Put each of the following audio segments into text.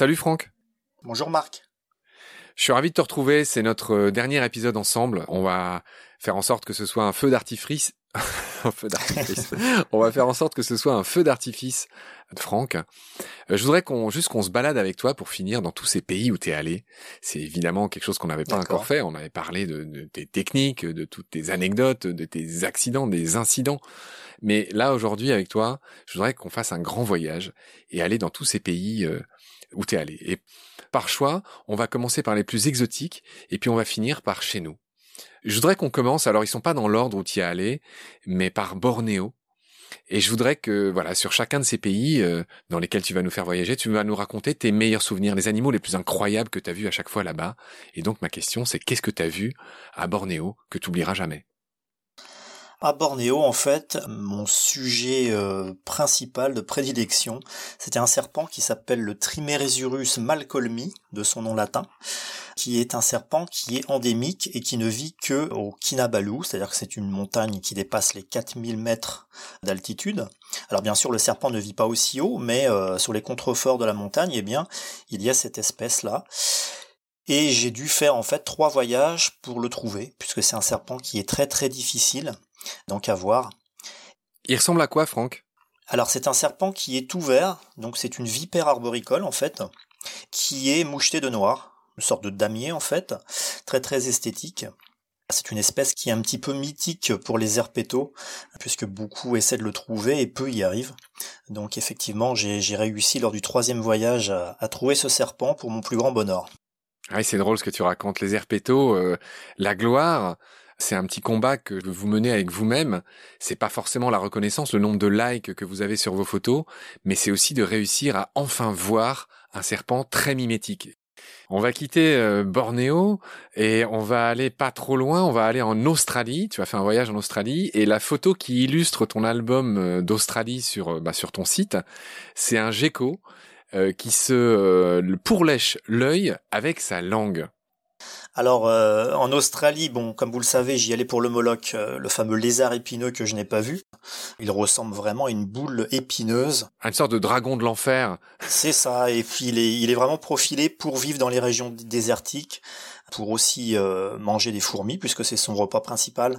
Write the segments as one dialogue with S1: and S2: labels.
S1: Salut Franck.
S2: Bonjour Marc.
S1: Je suis ravi de te retrouver. C'est notre euh, dernier épisode ensemble. On va faire en sorte que ce soit un feu d'artifice. un feu d'artifice. On va faire en sorte que ce soit un feu d'artifice de Franck. Euh, je voudrais qu'on juste qu'on se balade avec toi pour finir dans tous ces pays où tu es allé. C'est évidemment quelque chose qu'on n'avait pas encore fait. On avait parlé de, de, tes techniques, de toutes tes anecdotes, de tes accidents, des incidents. Mais là aujourd'hui avec toi, je voudrais qu'on fasse un grand voyage et aller dans tous ces pays euh, où tu es allé. Et par choix, on va commencer par les plus exotiques et puis on va finir par chez nous. Je voudrais qu'on commence, alors ils sont pas dans l'ordre où tu y es allé, mais par Bornéo. Et je voudrais que, voilà, sur chacun de ces pays euh, dans lesquels tu vas nous faire voyager, tu vas nous raconter tes meilleurs souvenirs, les animaux les plus incroyables que tu as vus à chaque fois là-bas. Et donc ma question, c'est qu'est-ce que tu as vu à Bornéo que tu oublieras jamais?
S2: À Bornéo, en fait, mon sujet euh, principal de prédilection, c'était un serpent qui s'appelle le Trimeresurus malcolmi, de son nom latin, qui est un serpent qui est endémique et qui ne vit que au Kinabalu, c'est-à-dire que c'est une montagne qui dépasse les 4000 mètres d'altitude. Alors bien sûr, le serpent ne vit pas aussi haut, mais euh, sur les contreforts de la montagne, eh bien, il y a cette espèce-là. Et j'ai dû faire en fait trois voyages pour le trouver, puisque c'est un serpent qui est très très difficile donc à voir.
S1: Il ressemble à quoi, Franck?
S2: Alors c'est un serpent qui est ouvert, donc c'est une vipère arboricole en fait, qui est mouchetée de noir, une sorte de damier en fait, très très esthétique. C'est une espèce qui est un petit peu mythique pour les herpétos, puisque beaucoup essaient de le trouver et peu y arrivent. Donc effectivement, j'ai réussi lors du troisième voyage à, trouver ce serpent pour mon plus grand bonheur.
S1: Ah, c'est drôle ce que tu racontes. Les herpétos, euh, la gloire, c'est un petit combat que vous menez avec vous-même. C'est pas forcément la reconnaissance, le nombre de likes que vous avez sur vos photos, mais c'est aussi de réussir à enfin voir un serpent très mimétique. On va quitter euh, Bornéo et on va aller pas trop loin, on va aller en Australie. Tu as fait un voyage en Australie et la photo qui illustre ton album euh, d'Australie sur euh, bah, sur ton site, c'est un gecko qui se pourlèche l'œil avec sa langue.
S2: Alors euh, en Australie, bon, comme vous le savez, j'y allais pour le Moloch, euh, le fameux lézard épineux que je n'ai pas vu. Il ressemble vraiment à une boule épineuse.
S1: Une sorte de dragon de l'enfer.
S2: C'est ça, et puis il est, il est vraiment profilé pour vivre dans les régions désertiques pour aussi euh, manger des fourmis puisque c'est son repas principal.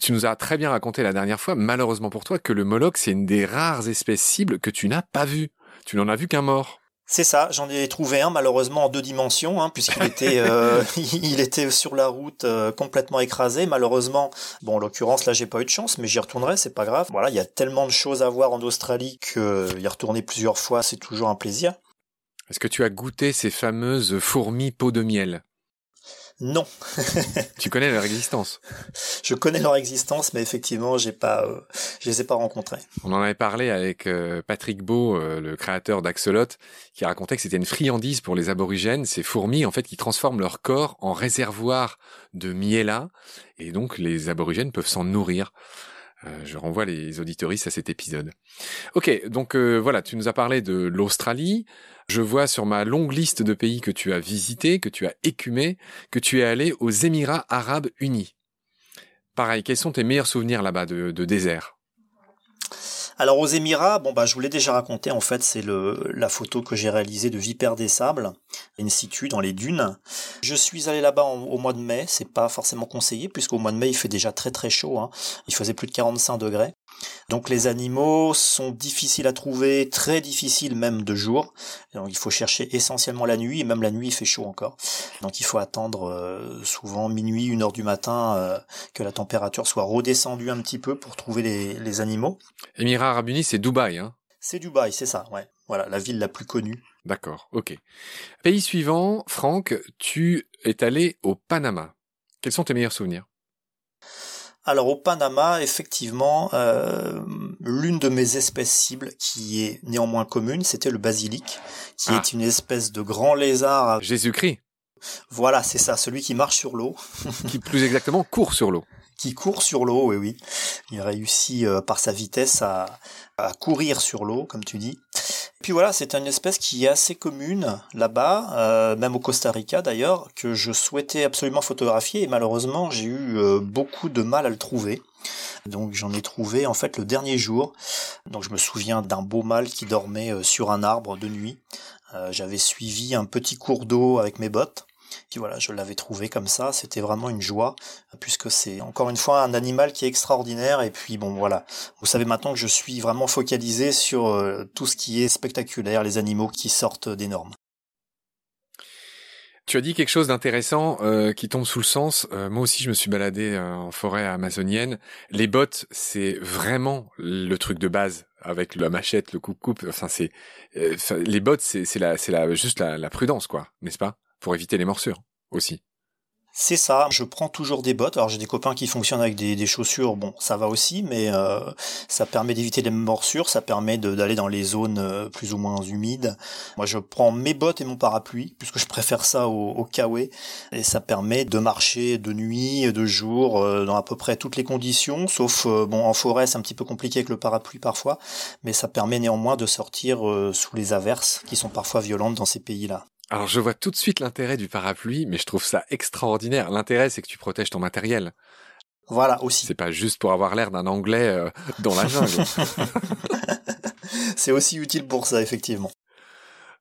S1: tu nous as très bien raconté la dernière fois, malheureusement pour toi, que le Moloch c'est une des rares espèces cibles que tu n'as pas vues. Tu n'en as vu qu'un mort.
S2: C'est ça, j'en ai trouvé un malheureusement en deux dimensions, hein, puisqu'il était, euh, était sur la route euh, complètement écrasé. Malheureusement, bon en l'occurrence là j'ai pas eu de chance, mais j'y retournerai, c'est pas grave. Voilà, il y a tellement de choses à voir en Australie que y retourner plusieurs fois c'est toujours un plaisir.
S1: Est-ce que tu as goûté ces fameuses fourmis peau de miel?
S2: Non.
S1: tu connais leur existence
S2: Je connais leur existence, mais effectivement, j'ai pas, euh, je les ai pas rencontrés.
S1: On en avait parlé avec euh, Patrick Beau, euh, le créateur d'Axolot, qui racontait que c'était une friandise pour les aborigènes, ces fourmis en fait qui transforment leur corps en réservoir de miela, et donc les aborigènes peuvent s'en nourrir. je renvoie les auditoristes à cet épisode. Ok, donc voilà, tu nous as parlé de l'Australie. Je vois sur ma longue liste de pays que tu as visité, que tu as écumé, que tu es allé aux Émirats arabes unis. Pareil, quels sont tes meilleurs souvenirs là-bas de, désert?
S2: Alors aux Émirats, bon bah je vous l'ai déjà raconté en fait, c'est la photo que j'ai réalisée de Vipère des Sables in situ dans les dunes. Je suis allé là-bas au mois de mai, c'est pas forcément conseillé puisqu'au mois de mai il fait déjà très très chaud, hein. il faisait plus de 45 degrés. Donc les animaux sont difficiles à trouver, très difficiles même de jour. Donc il faut chercher essentiellement la nuit, et même la nuit il fait chaud encore. Donc il faut attendre euh, souvent minuit, une heure du matin, euh, que la température soit redescendue un petit peu pour trouver les, animaux.
S1: Émirats Arabes Unis, c'est Dubaï, hein?
S2: C'est Dubaï, c'est ça, ouais. Voilà, la ville la plus connue.
S1: D'accord, ok. Pays suivant, Franck, tu es allé au Panama. Quels sont tes meilleurs souvenirs?
S2: Alors au Panama, effectivement, euh, l'une de mes espèces cibles, qui est néanmoins commune, c'était le basilic, qui est ah. une espèce de grand lézard.
S1: Jésus-Christ.
S2: Voilà, c'est ça, celui qui marche sur l'eau.
S1: qui plus exactement court sur l'eau.
S2: Qui court sur l'eau, oui, oui. Il réussit euh, par sa vitesse à, à courir sur l'eau, comme tu dis. Puis voilà, c'est une espèce qui est assez commune là-bas, euh, même au Costa Rica d'ailleurs, que je souhaitais absolument photographier et malheureusement j'ai eu euh, beaucoup de mal à le trouver. Donc j'en ai trouvé en fait le dernier jour. Donc je me souviens d'un beau mâle qui dormait euh, sur un arbre de nuit, J'avais suivi un petit cours d'eau avec mes bottes. Puis voilà, je l'avais trouvé comme ça, c'était vraiment une joie, puisque c'est encore une fois un animal qui est extraordinaire. Et puis bon voilà, vous savez maintenant que je suis vraiment focalisé sur tout ce qui est spectaculaire, les animaux qui sortent des normes.
S1: Tu as dit quelque chose d'intéressant euh, qui tombe sous le sens. Euh, moi aussi, je me suis baladé euh, en forêt amazonienne. Les bottes, c'est vraiment le truc de base avec la machette, le coupe-coupe. Enfin, c'est les bottes, c'est la c'est la juste la prudence, quoi, n'est-ce pas, pour éviter les morsures aussi.
S2: C'est ça, je prends toujours des bottes. Alors j'ai des copains qui fonctionnent avec des, chaussures, bon ça va aussi, mais euh, ça permet d'éviter les morsures, ça permet d'aller dans les zones euh, plus ou moins humides. Moi je prends mes bottes et mon parapluie, puisque je préfère ça au, au kawaii, et ça permet de marcher de nuit, de jour, euh, dans à peu près toutes les conditions, sauf bon en forêt c'est un petit peu compliqué avec le parapluie parfois, mais ça permet néanmoins de sortir sous les averses qui sont parfois violentes dans ces pays-là.
S1: Alors je vois tout de suite l'intérêt du parapluie, mais je trouve ça extraordinaire. L'intérêt, c'est que tu protèges ton matériel.
S2: Voilà aussi.
S1: C'est pas juste pour avoir l'air d'un Anglais euh, dans la jungle.
S2: c'est aussi utile pour ça, effectivement.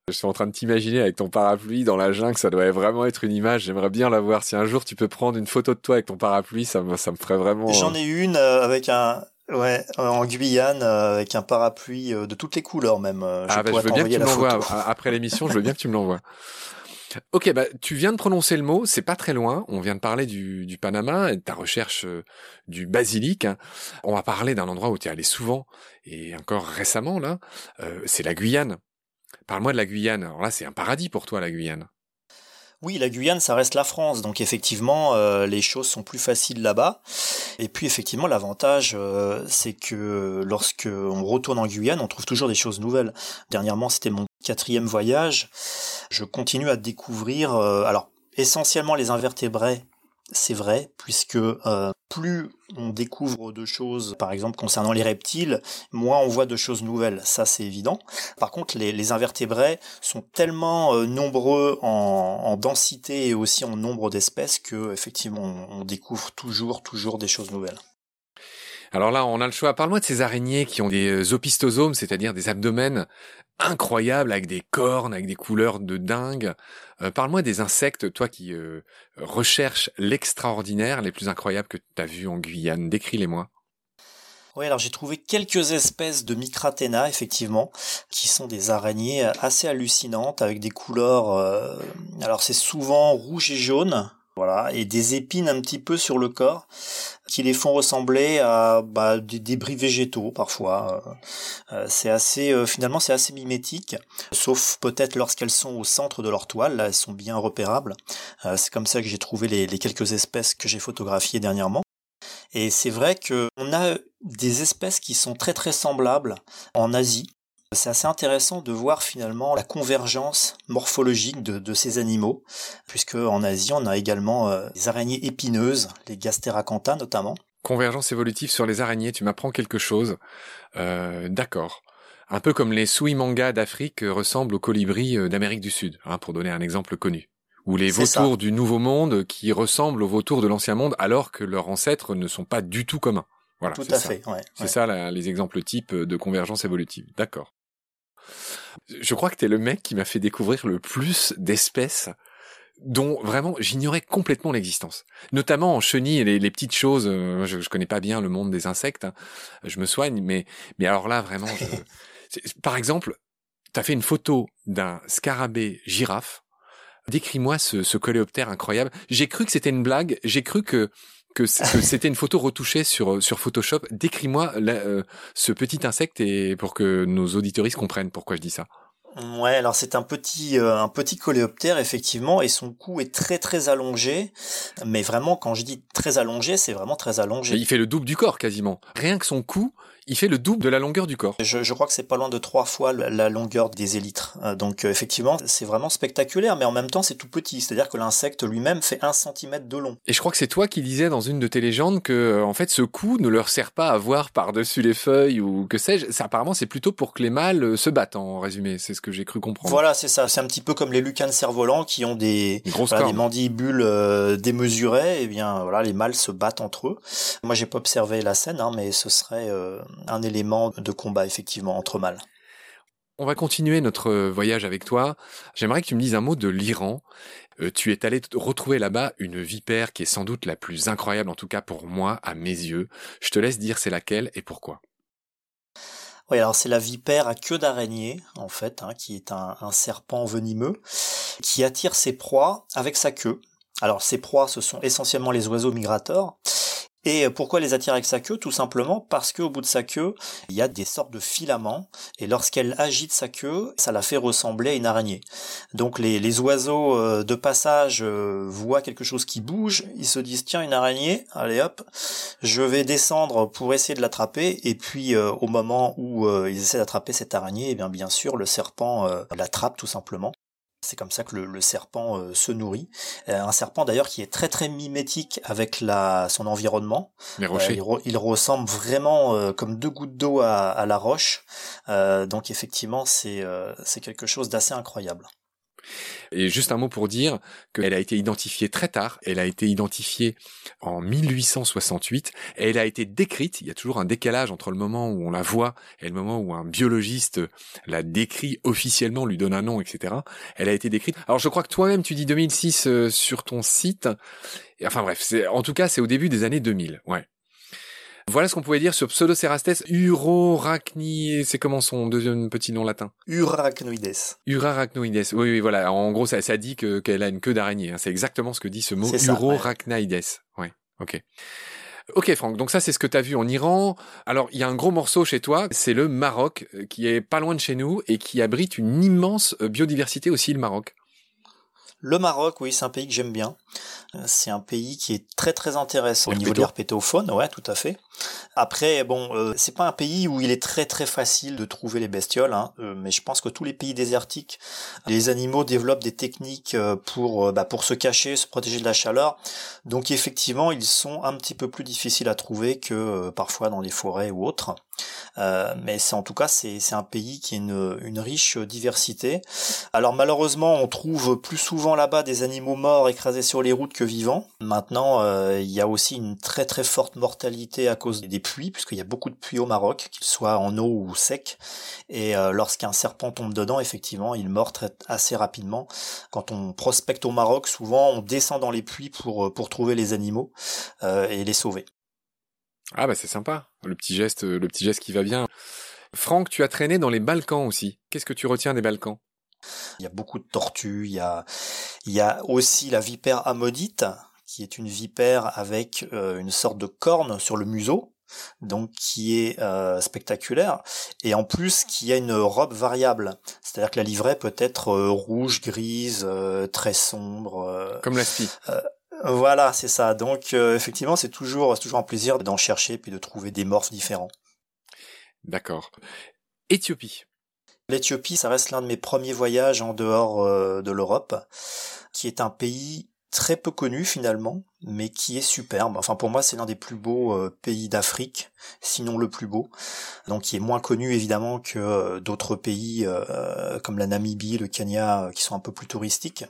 S1: Je suis en train de t'imaginer avec ton parapluie dans la jungle, ça doit vraiment être une image. J'aimerais bien la voir. Si un jour tu peux prendre une photo de toi avec ton parapluie, ça me, ça me ferait vraiment.
S2: J'en ai une euh, avec un, Ouais, en Guyane euh, avec un parapluie euh, de toutes les couleurs même.
S1: Euh, je ah bah, je veux bien que tu me l'envoies après l'émission. je veux bien que tu me l'envoies. Ok, bah tu viens de prononcer le mot, c'est pas très loin. On vient de parler du, du Panama et de ta recherche du basilic. Hein. On va parler d'un endroit où tu es allé souvent et encore récemment là. c'est la Guyane. Parle-moi de la Guyane. Alors là, c'est un paradis pour toi la Guyane.
S2: Oui, la Guyane, ça reste la France, donc effectivement, euh, les choses sont plus faciles là-bas. Et puis effectivement, l'avantage, euh, c'est que lorsque on retourne en Guyane, on trouve toujours des choses nouvelles. Dernièrement, c'était mon quatrième voyage. Je continue à découvrir, euh, alors essentiellement les invertébrés c'est vrai, puisque euh, plus on découvre de choses, par exemple concernant les reptiles, moins on voit de choses nouvelles, ça c'est évident. Par contre, les, invertébrés sont tellement euh, nombreux en, densité et aussi en nombre d'espèces que effectivement on découvre toujours, toujours des choses nouvelles.
S1: Alors là, on a le choix. Parle-moi de ces araignées qui ont des euh, opistosomes, c'est-à-dire des abdomens incroyables avec des cornes, avec des couleurs de dingue. Euh, parle-moi des insectes, toi qui euh, recherches l'extraordinaire, les plus incroyables que tu as vus en Guyane. Décris-les-moi.
S2: Oui, alors j'ai trouvé quelques espèces de Micratena, effectivement, qui sont des araignées assez hallucinantes avec des couleurs. alors c'est souvent rouge et jaune, voilà, et des épines un petit peu sur le corps qui les font ressembler à bah, des débris végétaux parfois. Euh, euh, c'est assez, euh, finalement, c'est assez mimétique, sauf peut-être lorsqu'elles sont au centre de leur toile. Là, elles sont bien repérables. c'est comme ça que j'ai trouvé les, les quelques espèces que j'ai photographiées dernièrement. Et c'est vrai que on a des espèces qui sont très très semblables en Asie. C'est assez intéressant de voir finalement la convergence morphologique de, ces animaux, puisque en Asie on a également euh, des araignées épineuses, les Gasteracantha notamment.
S1: Convergence évolutive sur les araignées, tu m'apprends quelque chose. Euh, d'accord. Un peu comme les Suimanga d'Afrique ressemblent aux colibris euh, d'Amérique du Sud, hein, pour donner un exemple connu. Ou les vautours du Nouveau Monde qui ressemblent aux vautours de l'Ancien Monde alors que leurs ancêtres ne sont pas du tout communs. Voilà,
S2: tout à fait. Ouais,
S1: c'est ça les exemples types de convergence évolutive. D'accord. Je crois que t'es le mec qui m'a fait découvrir le plus d'espèces dont vraiment j'ignorais complètement l'existence. Notamment en chenilles et les, petites choses. Euh, je, je, connais pas bien le monde des insectes. Hein. Je me soigne, mais mais alors là vraiment. par exemple, t'as fait une photo d'un scarabée girafe. Décris-moi ce, ce coléoptère incroyable. J'ai cru que c'était une blague. J'ai cru que que c'était une photo retouchée sur sur Photoshop. Décris-moi euh, ce petit insecte et pour que nos auditoristes comprennent pourquoi je dis ça.
S2: Ouais, alors c'est un petit euh, un petit coléoptère effectivement et son cou est très très allongé, mais vraiment quand je dis très allongé, c'est vraiment très allongé.
S1: il fait le double du corps quasiment. Rien que son cou, il fait le double de la longueur du corps.
S2: Je, je crois que c'est pas loin de trois fois la longueur des élytres. Euh, donc euh, effectivement, c'est vraiment spectaculaire, mais en même temps, c'est tout petit. C'est-à-dire que l'insecte lui-même fait un centimètre de long.
S1: Et je crois que c'est toi qui disais dans une de tes légendes que, euh, en fait, ce cou ne leur sert pas à voir par-dessus les feuilles ou que sais-je. Apparemment, c'est plutôt pour que les mâles se battent, en résumé. C'est ce que j'ai cru comprendre.
S2: Voilà, c'est ça. C'est un petit peu comme les lucanes cerfs-volants qui ont des, des mandibules démesurées. Et eh bien, voilà, les mâles se battent entre eux. Moi, j'ai pas observé la scène, hein, mais ce serait un élément de combat effectivement entre mâles.
S1: On va continuer notre voyage avec toi. J'aimerais que tu me dises un mot de l'Iran. Euh, tu es allé retrouver là-bas une vipère qui est sans doute la plus incroyable, en tout cas pour moi, à mes yeux. Je te laisse dire c'est laquelle et pourquoi.
S2: Oui, alors c'est la vipère à queue d'araignée, en fait, hein, qui est un, un, serpent venimeux, qui attire ses proies avec sa queue. Alors ces proies, ce sont essentiellement les oiseaux migrateurs, et pourquoi les attire avec sa queue? Tout simplement parce qu'au bout de sa queue, il y a des sortes de filaments, et lorsqu'elle agite sa queue, ça la fait ressembler à une araignée. Donc les, les oiseaux euh, de passage euh, voient quelque chose qui bouge, ils se disent tiens une araignée, allez hop, je vais descendre pour essayer de l'attraper, et puis euh, au moment où ils essaient d'attraper cette araignée, eh bien bien sûr le serpent l'attrape tout simplement. C'est comme ça que le, serpent euh, se nourrit. Euh, un serpent d'ailleurs qui est très très mimétique avec la, son environnement.
S1: Les rochers.
S2: Euh, il, ressemble vraiment comme deux gouttes d'eau à, à, la roche. donc effectivement, c'est c'est quelque chose d'assez incroyable.
S1: Et juste un mot pour dire qu'elle a été identifiée très tard. Elle a été identifiée en 1868 et elle a été décrite. Il y a toujours un décalage entre le moment où on la voit et le moment où un biologiste la décrit officiellement, lui donne un nom, etc. Elle a été décrite. Alors je crois que toi-même tu dis 2006 euh, sur ton site. enfin bref, en tout cas c'est au début des années 2000. Ouais. Voilà ce qu'on pouvait dire sur Pseudocerastes urorachni, c'est comment son deuxième petit nom latin
S2: Urarachnoides.
S1: Urarachnoides. Oui, oui, voilà. En gros, ça, ça dit que qu'elle a une queue d'araignée. Hein. C'est exactement ce que dit ce mot Urorachnoides. Ouais. Ok. Ok Franck, donc ça c'est ce que tu as vu en Iran. Alors il y a un gros morceau chez toi, c'est le Maroc, euh, qui est pas loin de chez nous et qui abrite une immense euh, biodiversité aussi le Maroc.
S2: Le Maroc, oui, c'est un pays que j'aime bien. Euh, c'est un pays qui est très très intéressant au niveau de l'herpétofaune, ouais, tout à fait. Après, bon, euh, c'est pas un pays où il est très très facile de trouver les bestioles, hein, euh, mais je pense que tous les pays désertiques, les animaux développent des techniques pour bah, pour se cacher, se protéger de la chaleur. Donc effectivement, ils sont un petit peu plus difficiles à trouver que parfois dans les forêts ou autres. Euh, mais c'est en tout cas c'est un pays qui a une, une, riche diversité. Alors malheureusement on trouve plus souvent là-bas des animaux morts écrasés sur les routes que vivants. Maintenant euh, il y a aussi une très très forte mortalité à cause des pluies puisqu'il y a beaucoup de pluies au Maroc, qu'ils soient en eau ou sec. Et euh, lorsqu'un serpent tombe dedans effectivement il meurt très, assez rapidement. Quand on prospecte au Maroc souvent on descend dans les pluies pour pour trouver les animaux et les sauver.
S1: Ah bah c'est sympa, le petit geste, le petit geste qui va bien. Franck, tu as traîné dans les Balkans aussi. Qu'est-ce que tu retiens des Balkans?
S2: Il y a beaucoup de tortues, il y a, il y a aussi la vipère amodite, qui est une vipère avec euh, une sorte de corne sur le museau, donc qui est euh, spectaculaire, et en plus qui a une robe variable. C'est-à-dire que la livrée peut être euh, rouge, grise, très sombre.
S1: Comme la spie.
S2: Voilà, c'est ça. Donc euh, effectivement, c'est toujours, toujours un plaisir d'en chercher puis de trouver des morphes différents.
S1: D'accord. Éthiopie.
S2: L'Éthiopie, ça reste l'un de mes premiers voyages en dehors euh, de l'Europe, qui est un pays très peu connu finalement, mais qui est superbe. Enfin pour moi c'est l'un des plus beaux euh, pays d'Afrique, sinon le plus beau. Donc qui est moins connu évidemment que d'autres pays comme la Namibie, le Kenya, qui sont un peu plus touristiques.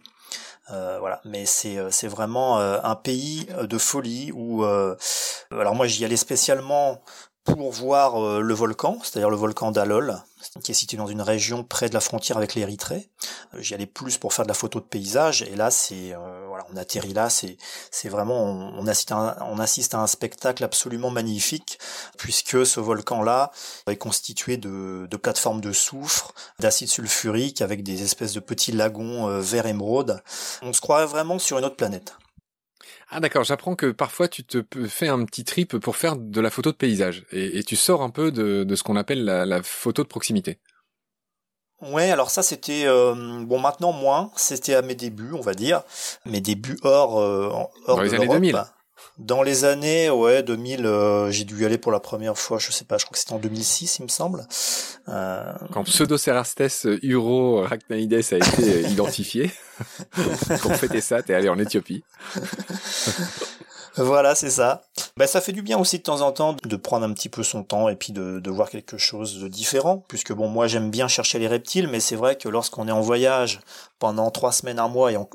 S2: Euh, voilà, mais c'est euh, c'est vraiment euh, un pays de folie où alors moi j'y allais spécialement pour voir le volcan, c'est-à-dire le volcan d'Alol, qui est situé dans une région près de la frontière avec l'Érythrée. J'y allais plus pour faire de la photo de paysage, et là c'est voilà, on atterrit là, c'est c'est vraiment on, assiste à un, on assiste à un spectacle absolument magnifique, puisque ce volcan-là est constitué de, de plateformes de soufre, d'acide sulfurique, avec des espèces de petits lagons euh, vert émeraude. On se croirait vraiment sur une autre planète.
S1: Ah d'accord, j'apprends que parfois tu te fais un petit trip pour faire de la photo de paysage et, tu sors un peu de, de ce qu'on appelle la, la, photo de proximité.
S2: Ouais, alors ça c'était euh, bon maintenant moins, c'était à mes débuts, on va dire, mes débuts hors euh, hors
S1: Dans les années 2000.
S2: Dans les années ouais 2000, euh, j'ai dû y aller pour la première fois, je sais pas, je crois que c'était en 2006, il me semble.
S1: Euh... Quand Pseudocerastes uro a été identifié, pour fêter ça, t'es allé en Éthiopie.
S2: Voilà, c'est ça. Ben, ça fait du bien aussi de temps en temps de prendre un petit peu son temps et puis de, de voir quelque chose de différent. Puisque bon, moi j'aime bien chercher les reptiles, mais c'est vrai que lorsqu'on est en voyage pendant trois semaines, un mois et on,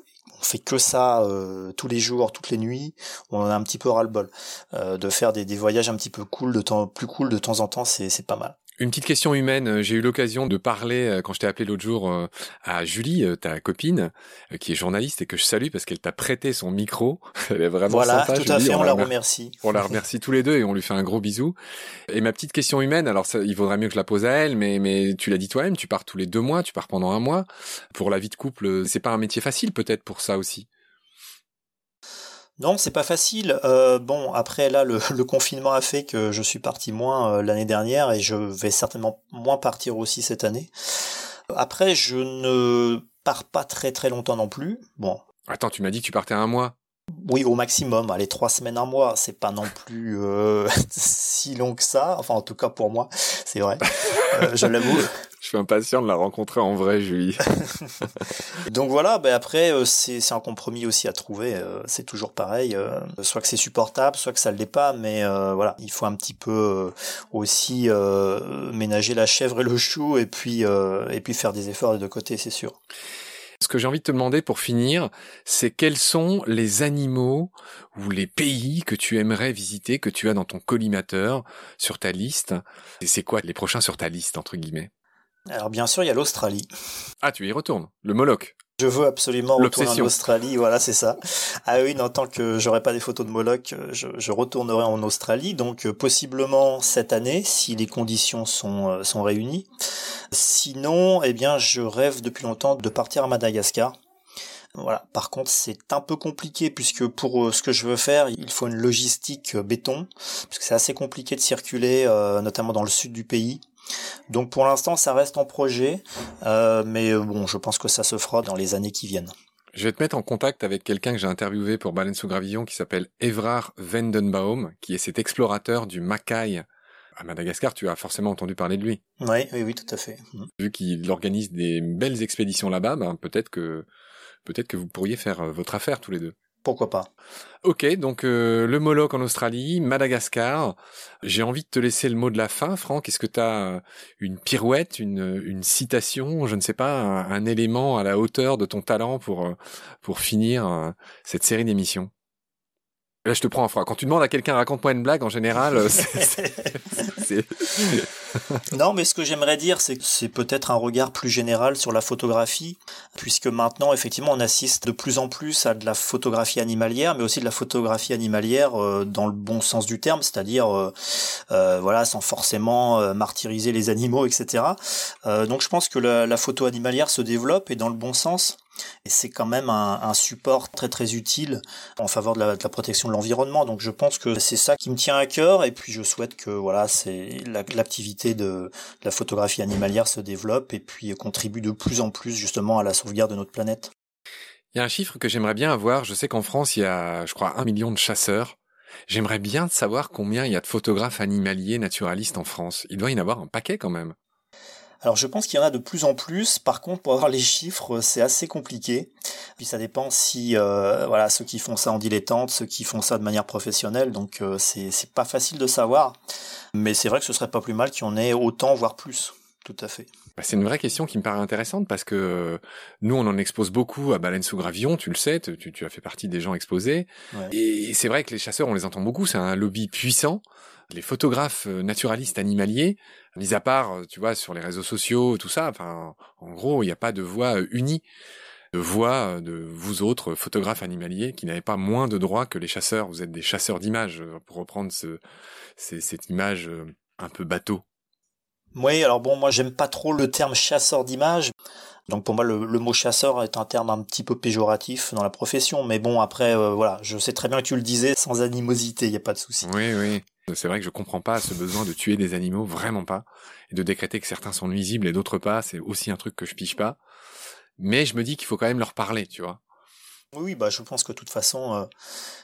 S2: on fait que ça euh, tous les jours, toutes les nuits, on en a un petit peu ras-le-bol. Euh, de faire des, des, voyages un petit peu cool, de temps, plus cool de temps en temps, c'est pas mal.
S1: Une petite question humaine. J'ai eu l'occasion de parler euh, quand je t'ai appelé l'autre jour euh, à Julie, euh, ta copine, qui est journaliste et que je salue parce qu'elle t'a prêté son micro. Elle est vraiment
S2: voilà,
S1: sympa.
S2: tout à fait. On, la remercie.
S1: On la remercie tous les deux et on lui fait un gros bisou. Et ma petite question humaine. Alors, ça, il vaudrait mieux que je la pose à elle, mais mais tu l'as dit toi-même. Tu pars tous les deux mois. Tu pars pendant un mois. Pour la vie de couple, c'est pas un métier facile peut-être pour ça aussi?
S2: Non, c'est pas facile. Euh, bon, après là, le, confinement a fait que je suis parti moins euh, l'année dernière et je vais certainement moins partir aussi cette année. Après, je ne pars pas très très longtemps non plus. Bon.
S1: Attends, tu m'as dit que tu partais un mois.
S2: Oui, au maximum. Allez, trois semaines, un mois, c'est pas non plus euh, si long que ça. Enfin, en tout cas pour moi, c'est vrai. je l'avoue.
S1: Je suis impatient de la rencontrer en vrai, Julie.
S2: Donc voilà, ben après, euh, c'est un compromis aussi à trouver. Euh, c'est toujours pareil. Euh, soit que c'est supportable, soit que ça ne l'est pas. Mais voilà, il faut un petit peu aussi ménager la chèvre et le chou et puis, et puis faire des efforts des deux côtés, c'est sûr.
S1: Ce que j'ai envie de te demander pour finir, c'est quels sont les animaux ou les pays que tu aimerais visiter, que tu as dans ton collimateur, sur ta liste? Et c'est quoi les prochains sur ta liste, entre guillemets?
S2: Alors bien sûr, il y a l'Australie.
S1: Ah, tu y retournes, le Moloch.
S2: Je veux absolument retourner en Australie, voilà, c'est ça. Ah oui, en tant que j'aurais pas des photos de Moloch, euh, je, retournerai en Australie, donc euh, possiblement cette année, si les conditions sont, euh, sont réunies. Sinon, eh bien, je rêve depuis longtemps de partir à Madagascar. Voilà. Par contre, c'est un peu compliqué puisque pour ce que je veux faire, il faut une logistique béton, puisque c'est assez compliqué de circuler, notamment dans le sud du pays. Donc pour l'instant, ça reste en projet, euh, mais euh, bon, je pense que ça se fera dans les années qui viennent.
S1: Je vais te mettre en contact avec quelqu'un que j'ai interviewé pour Baleine sous Gravillon qui s'appelle Evrard Vendenbaum, qui est cet explorateur du Macaï à Madagascar. Tu as forcément entendu parler de lui.
S2: Oui, oui, oui, tout à fait. Mm.
S1: Vu qu'il organise des belles expéditions là-bas, ben, peut-être que peut-être que vous pourriez faire euh, votre affaire tous les deux
S2: pourquoi pas.
S1: Ok, donc euh, le Moloch en Australie, Madagascar. J'ai envie de te laisser le mot de la fin, Franck. Est-ce que tu as euh, une pirouette, une, une citation, je ne sais pas, un, élément à la hauteur de ton talent pour, euh, pour finir cette série d'émissions? Là, je te prends en froid. Quand tu demandes à quelqu'un raconte-moi une blague, en général, c'est...
S2: non, mais ce que j'aimerais dire, c'est que c'est peut-être un regard plus général sur la photographie, puisque maintenant, effectivement, on assiste de plus en plus à de la photographie animalière, mais aussi de la photographie animalière euh, dans le bon sens du terme, c'est-à-dire, euh, voilà, sans forcément martyriser les animaux, etc. donc, je pense que la, la photo animalière se développe et dans le bon sens. Et c'est quand même un, support très très utile en faveur de la, protection de l'environnement. Donc je pense que c'est ça qui me tient à cœur. Et puis je souhaite que voilà, c'est l'activité de, la photographie animalière se développe et puis contribue de plus en plus justement à la sauvegarde de notre planète.
S1: Il y a un chiffre que j'aimerais bien avoir. Je sais qu'en France, il y a, je crois, un million de chasseurs. J'aimerais bien savoir combien il y a de photographes animaliers naturalistes en France. Il doit y en avoir un paquet quand même.
S2: Alors je pense qu'il y en a de plus en plus. Par contre, pour avoir les chiffres, c'est assez compliqué. Puis ça dépend si euh, voilà ceux qui font ça en dilettante, ceux qui font ça de manière professionnelle. Donc euh, c'est pas facile de savoir. Mais c'est vrai que ce serait pas plus mal qu'il y en ait autant, voire plus. Tout à fait.
S1: Bah, c'est une vraie question qui me paraît intéressante parce que euh, nous, on en expose beaucoup à Baleine sous Gravillon, tu le sais, tu, as fait partie des gens exposés. Et c'est vrai que les chasseurs, on les entend beaucoup, c'est un lobby puissant. Les photographes euh, naturalistes animaliers, mis à part, euh, tu vois, sur les réseaux sociaux, tout ça, enfin, en gros, il n'y a pas de voix unie de voix de vous autres photographes animaliers qui n'avez pas moins de droits que les chasseurs. Vous êtes des chasseurs d'images, pour reprendre ce, cette image un peu bateau
S2: oui, alors bon, moi j'aime pas trop le terme chasseur d'images. Donc pour moi, le, mot chasseur est un terme un petit peu péjoratif dans la profession. Mais bon, après, euh, voilà, je sais très bien que tu le disais sans animosité, il n'y a pas de souci.
S1: Oui, oui. C'est vrai que je comprends pas ce besoin de tuer des animaux, vraiment pas. Et de décréter que certains sont nuisibles et d'autres pas, c'est aussi un truc que je pige pas. Mais je me dis qu'il faut quand même leur parler, tu vois.
S2: Oui, bah je pense que de toute façon, euh,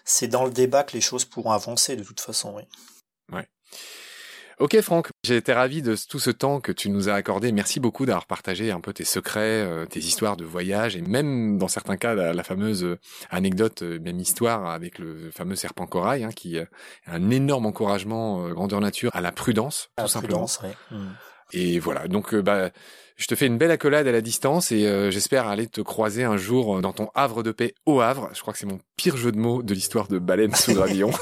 S2: c'est dans le débat que les choses pourront avancer, de toute façon, oui.
S1: Ouais. Ok Franck, j'ai été ravi de tout ce temps que tu nous as accordé. Merci beaucoup d'avoir partagé un peu tes secrets, euh, tes histoires de voyage et même dans certains cas la, fameuse euh, anecdote, euh, même histoire avec le fameux serpent corail, hein, qui est un énorme encouragement grandeur nature à la prudence, tout simplement.
S2: Prudence, mmh.
S1: Et voilà, donc bah je te fais une belle accolade à la distance et j'espère aller te croiser un jour dans ton havre de paix au Havre. Je crois que c'est mon pire jeu de mots de l'histoire de baleine sous gravillon.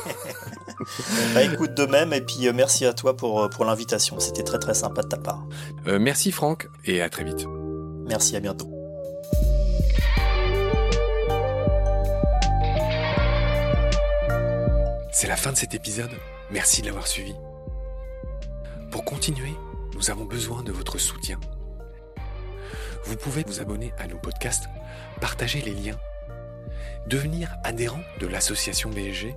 S2: bah écoute de même et puis merci à toi pour, pour l'invitation. C'était très très sympa de ta part.
S1: merci Franck et à très vite.
S2: Merci, à bientôt.
S1: C'est la fin de cet épisode. Merci de l'avoir suivi. Pour continuer, nous avons besoin de votre soutien. Vous pouvez vous abonner à nos podcasts, partager les liens, devenir adhérent de l'association BSG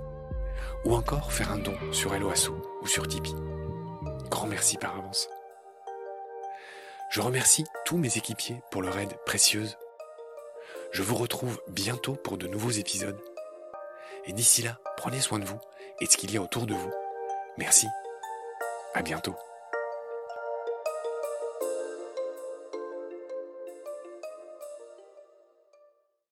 S1: ou encore faire un don sur Helloasso ou sur Tipeee. Grand merci par avance. Je remercie tous mes équipiers pour leur aide précieuse. Je vous retrouve bientôt pour de nouveaux épisodes. Et d'ici là, prenez soin de vous et de ce qu'il y a autour de vous. Merci. À bientôt.